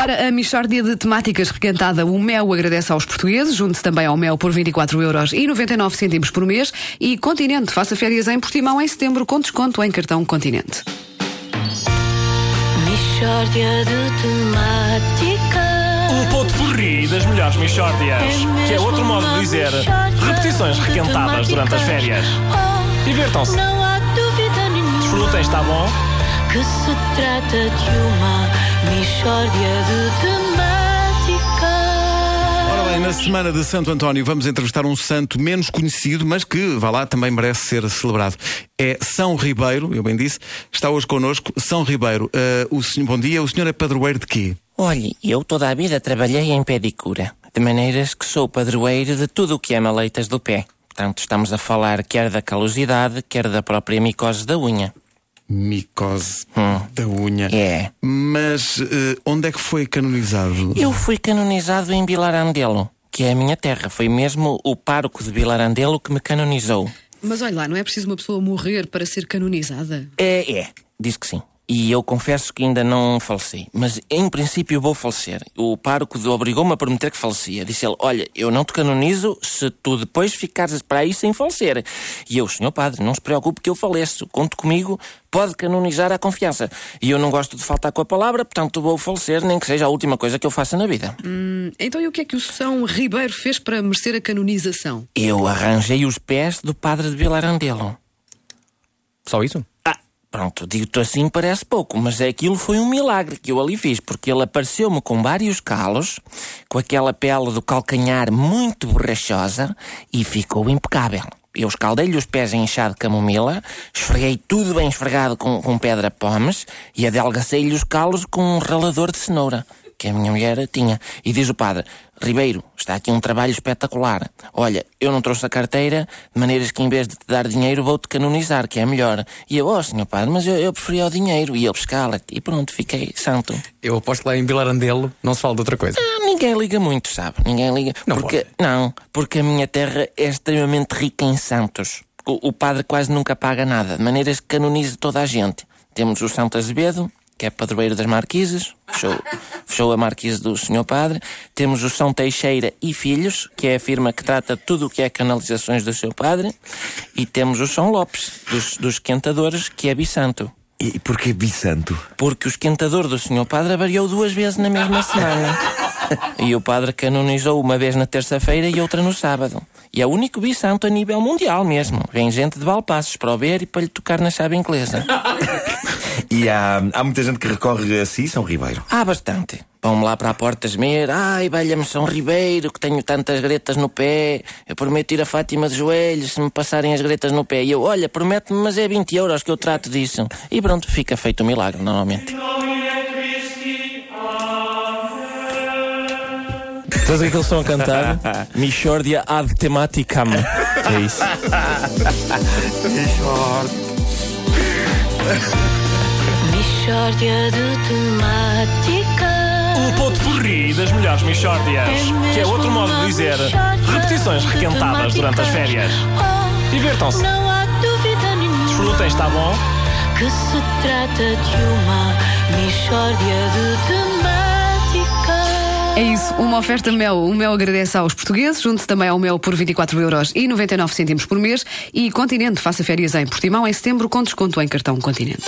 Agora a Michórdia de temáticas requentada. O Mel agradece aos portugueses, junte também ao Mel por 24 euros e 99 cêntimos por mês. E Continente, faça férias em Portimão em setembro com desconto em cartão Continente. Michórdia de temáticas. Um ponto porri das melhores Michórdias. Que é outro modo de dizer repetições requentadas durante as férias. Oh, Divirtam-se. Não há dúvida nenhuma Desfrutem, está bom? Que se trata de uma Michórdia de temáticas. Ora bem, na semana de Santo António vamos entrevistar um santo menos conhecido, mas que, vá lá, também merece ser celebrado. É São Ribeiro, eu bem disse, está hoje connosco. São Ribeiro, eh, o senhor, bom dia, o senhor é padroeiro de quê? Olhe, eu toda a vida trabalhei em pedicura, de maneiras que sou padroeiro de tudo o que é maleitas do pé. Portanto, estamos a falar quer da calosidade, quer da própria micose da unha. Micose Hum. da unha. É. Mas eh, onde é que foi canonizado? Eu fui canonizado em Vilarandelo, que é a minha terra. Foi mesmo o pároco de Vilarandelo que me canonizou. Mas olha lá, não é preciso uma pessoa morrer para ser canonizada? É, é, diz que sim. E eu confesso que ainda não faleci. Mas em princípio vou falecer. O pároco obrigou-me a prometer que falecia. Disse ele: Olha, eu não te canonizo se tu depois ficares para aí sem falecer. E eu, senhor padre, não se preocupe que eu faleço. Conte comigo, pode canonizar à confiança. E eu não gosto de faltar com a palavra, portanto vou falecer, nem que seja a última coisa que eu faça na vida. Então e o que é que o São Ribeiro fez para merecer a canonização? Eu arranjei os pés do padre de Vilarandelo. Só isso? Pronto, digo-te assim parece pouco, mas aquilo foi um milagre que eu ali fiz, porque ele apareceu-me com vários calos, com aquela pele do calcanhar muito borrachosa e ficou impecável. Eu escaldei-lhe os pés em chá de camomila, esfreguei tudo bem esfregado com, com pedra pomes e adelgacei-lhe os calos com um ralador de cenoura, que a minha mulher tinha. E diz o padre, Ribeiro, está aqui um trabalho espetacular. Olha, eu não trouxe a carteira, de maneiras que em vez de te dar dinheiro vou-te canonizar, que é melhor. E eu, ó senhor padre, mas eu, eu preferia o dinheiro. E ele, escala E pronto, fiquei santo. Eu aposto lá em Vilarandelo não se fala de outra coisa. Ah, Ninguém liga muito, sabe? Ninguém liga. Não porque, não, porque a minha terra é extremamente rica em santos. O, o padre quase nunca paga nada, de maneiras que canoniza toda a gente. Temos o Santo Azevedo, que é padroeiro das Marquises, fechou, fechou a Marquise do Senhor Padre. Temos o São Teixeira e Filhos, que é a firma que trata tudo o que é canalizações do seu padre. E temos o São Lopes, dos, dos Quentadores, que é bisanto. E porquê Bisanto? Porque o esquentador do Senhor Padre variou duas vezes na mesma semana. E o padre canonizou uma vez na terça-feira e outra no sábado. E é o único bisanto a nível mundial mesmo. Vem gente de Valpassos para o ver e para lhe tocar na chave inglesa. E há, há muita gente que recorre a si, São Ribeiro. Há bastante. Vão-me lá para a porta esmer. Ai, velha-me São Ribeiro, que tenho tantas gretas no pé. Eu prometo ir a Fátima de joelhos se me passarem as gretas no pé. E eu, olha, promete-me, mas é 20 euros que eu trato disso. E pronto, fica feito o milagre, normalmente. Sabes o que é que eles estão a cantar? Michórdia ad tematicam. É isso. Michórdia de temáticas. Um ponto porri das melhores Michórdias. Que é outro modo de dizer repetições requentadas durante as férias. Oh, Divirtam-se. Não há dúvida nenhuma Desfrutem, está bom? que se trata de uma Michórdia de temáticas. É isso, uma oferta Mel. O Mel agradece aos portugueses, junte também ao Mel por 24 euros e 99 cêntimos por mês. E Continente, faça férias em Portimão em setembro com desconto em cartão Continente.